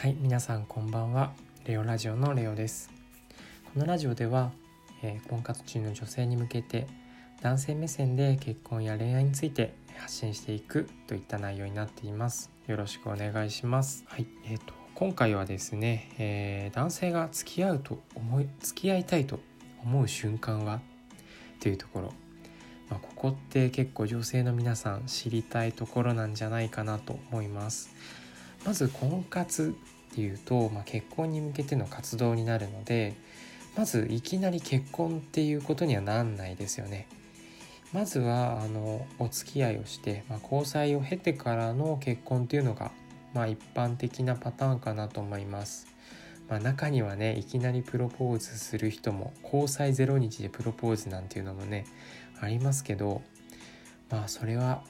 はい皆さんこんばんは。レオラジオのレオです。このラジオでは、えー、婚活中の女性に向けて男性目線で結婚や恋愛について発信していくといった内容になっています。よろしくお願いします。はいえーと、今回はですね、えー、男性が付き合うと思い付き合いたいと思う瞬間は？というところ。まあ、ここって結構女性の皆さん知りたいところなんじゃないかなと思います。まず婚活っていうと、まあ、結婚に向けての活動になるのでまずいきなり結婚っていうことにはなんないですよね。まずはあのお付き合いをして、まあ、交際を経てからの結婚っていうのが、まあ、一般的なパターンかなと思います。まあ、中にはねいきなりプロポーズする人も交際0日でプロポーズなんていうのもねありますけどまあそれは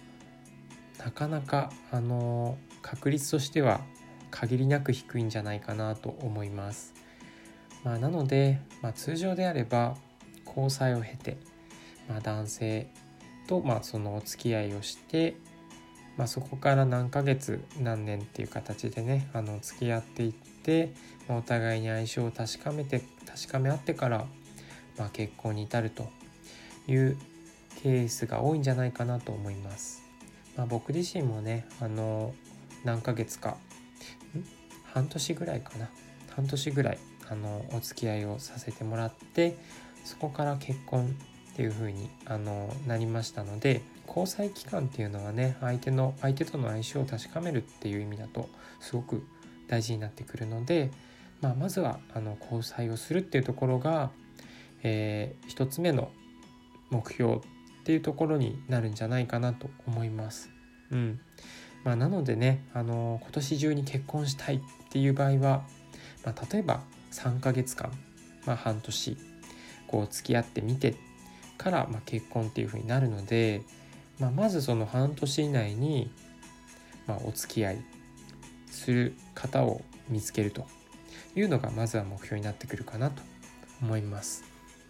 なかなかあの確率としては限りなく低いんじゃないかなと思います。まあ、なので、まあ、通常であれば交際を経て、まあ、男性とまあそのお付き合いをして、まあ、そこから何ヶ月何年っていう形でねあの付き合っていって、まあ、お互いに相性を確かめて確かめ合ってから、まあ、結婚に至るというケースが多いんじゃないかなと思います。まあ、僕自身もねあの何ヶ月か半年ぐらいかな。半年ぐらいあのお付き合いをさせてもらってそこから結婚っていう風にあのなりましたので交際期間っていうのはね相手の相手との相性を確かめるっていう意味だとすごく大事になってくるので、まあ、まずはあの交際をするっていうところが、えー、一つ目の目標っていうところになるんじゃないかなと思います。うんまあ、なのでね、あの今年中に結婚したいっていう場合は、まあ、例えば3ヶ月間、まあ、半年こう付き合ってみてから、ま、結婚っていうふうになるので、ま、まずその半年以内に、ま、お付き合いする方を見つけるというのがまずは目標になってくるかなと思います。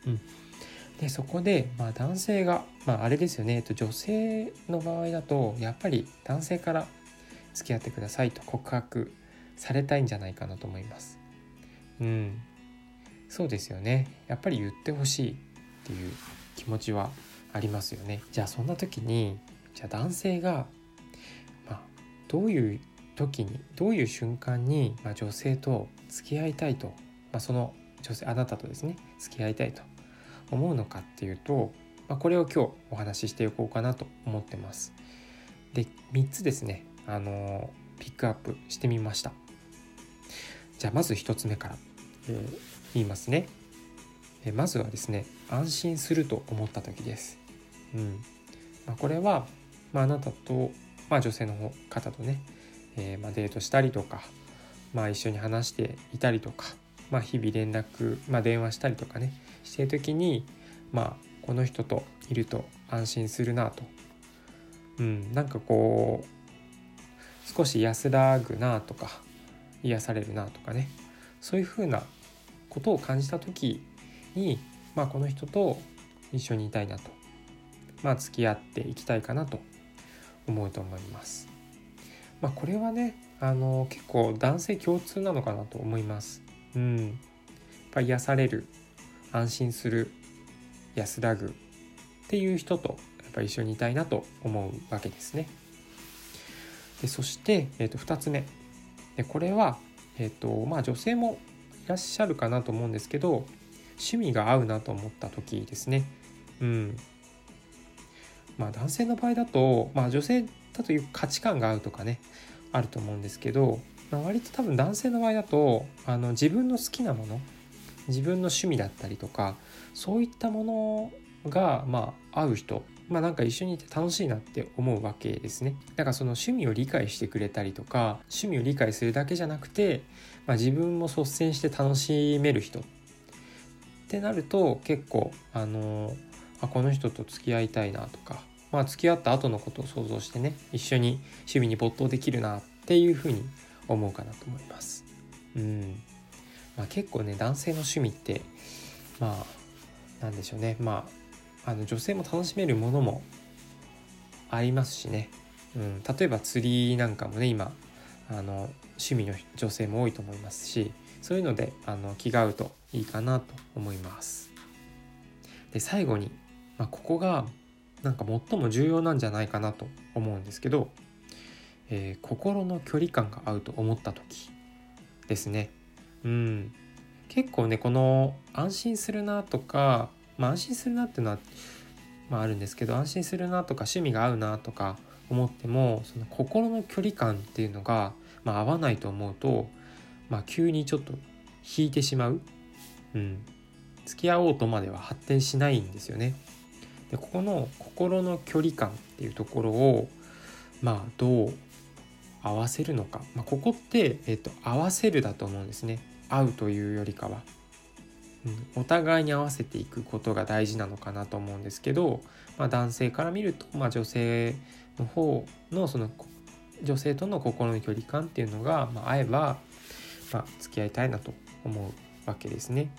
うん、でそこで、まあ、男性が、まあ、あれですよね、えっと、女性の場合だとやっぱり男性から付き合ってくださいと告白されたいんじゃないかなと思います。うん、そうですよねやっぱり言ってほしいっていう気持ちはありますよね。じゃあそんな時にじゃあ男性が、まあ、どういう時にどういう瞬間に、まあ、女性と付き合いたいと、まあ、その女性あなたとですね付き合いたいと思うのかっていうと、まあ、これを今日お話ししていこうかなと思ってます。で3つですねあのピックアップしてみました。じゃあまず1つ目から、えー、言いますね。えまずはですね安心すると思った時です。うんまあ、これは、まあ、なたと、まあ、女性の方とね、えー、ま、デートしたりとか、まあ、一緒に話していたりとか、まあ、日々連絡、まあ、電話したりとかねしてる時にまあこの人といると安心するなと、うん、なんかこう少し安らぐなとか癒されるなとかねそういうふうなことを感じた時に、まあ、この人と一緒にいたいなと、まあ、付き合っていきたいかなと思うと思います。まあ、これはねあの結構男性共通なのかなと思います。うん、やっぱ癒される安心する安らぐっていう人とやっぱ一緒にいたいなと思うわけですね。でそして、えー、と2つ目でこれは、えーとまあ、女性もいらっしゃるかなと思うんですけど趣味が合うなと思った時ですね。うんまあ、男性の場合だと、まあ、女性だという価値観が合うとかねあると思うんですけど、まあ、割と多分男性の場合だとあの自分の好きなもの自分の趣味だったりとかそういったものがまあ合う人まあなんか一緒にいて楽しいなって思うわけですね。だからその趣味を理解してくれたりとか趣味を理解するだけじゃなくて、まあ、自分も率先して楽しめる人ってなると結構あのあこの人と付き合いたいなとかまあ付き合った後のことを想像してね一緒に趣味に没頭できるなっていうふうに思うかなと思います。うんまあ、結構ね男性の趣味ってまあなんでしょうねまああの女性も楽しめるものもありますしね、うん、例えば釣りなんかもね今あの趣味の女性も多いと思いますしそういうのであの気が合うといいかなと思います。で最後に、まあ、ここがなんか最も重要なんじゃないかなと思うんですけど、えー、心の距離感が合うと思った時ですね。うん結構ねこの安心するなとか、まあ、安心するなっていうのは、まあ、あるんですけど安心するなとか趣味が合うなとか思ってもその心の距離感っていうのが、まあ、合わないと思うと、まあ、急にちょっと引いてしまう、うん、付き合おうとまでは発展しないんですよね。でここの心の距離感っていうところをまあどう合わせるのか、まあ、ここって、えっと、合わせるだと思うんですね。合うというよりかは、うん、お互いに合わせていくことが大事なのかなと思うんですけど、まあ、男性から見ると、まあ、女性の方のその女性との心の距離感っていうのが、まあ、合えば、まあ、付き合いたいなと思うわけですね。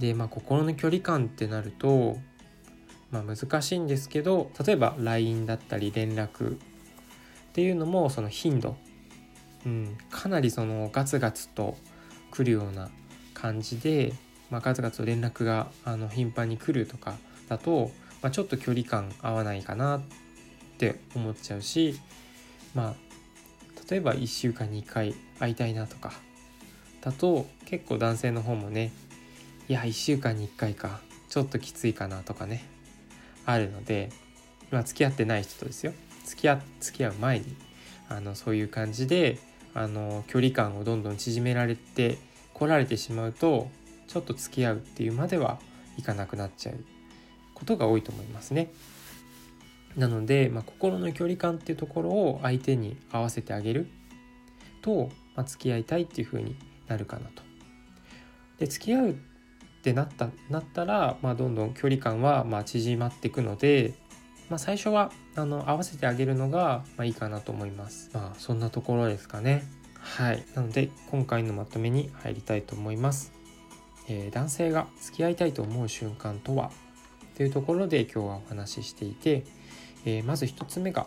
でまあ心の距離感ってなると、まあ、難しいんですけど例えば LINE だったり連絡っていうのもその頻度、うん、かなりそのガツガツと来るような感じで、まあ、ガツガツと連絡があの頻繁に来るとかだと、まあ、ちょっと距離感合わないかなって思っちゃうしまあ例えば1週間に1回会いたいなとかだと結構男性の方もねいや1週間に1回かちょっときついかなとかねあるのでまあ付き合ってない人とですよ付き合付き合う前にあのそういう感じであの距離感をどんどん縮められて来られてしまうとちょっと付き合うっていうまではいかなくなっちゃうことが多いと思いますね。なので、まあ、心の距離感っていうところを相手に合わせてあげると、まあ、付き合いたいっていう風になるかなと。で付き合うってなったなったら、まあ、どんどん距離感はま縮まっていくので、まあ、最初はあの合わせてあげるのがまあいいかなと思います。まあそんなところですかね。はい。なので今回のまとめに入りたいと思います。えー、男性が付き合いたいと思う瞬間とは？というところで今日はお話ししていて、えー、まず1つ目が、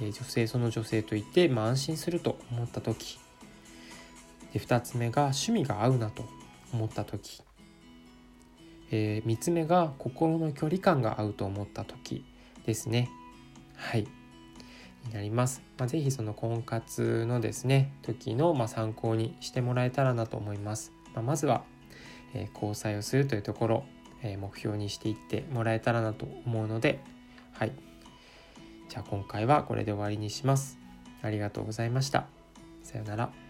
えー、女性その女性といて、まあ、安心すると思った時で2つ目が趣味が合うなと思った時、えー、3つ目が心の距離感が合うと思った時ですねはいになります、まあ、ぜひその婚活のですね時のま参考にしてもらえたらなと思います、まあ、まずは、え交際をするというところ、え目標にしていってもらえたらなと思うのではいじゃあ今回はこれで終わりにします。ありがとうございました。さようなら。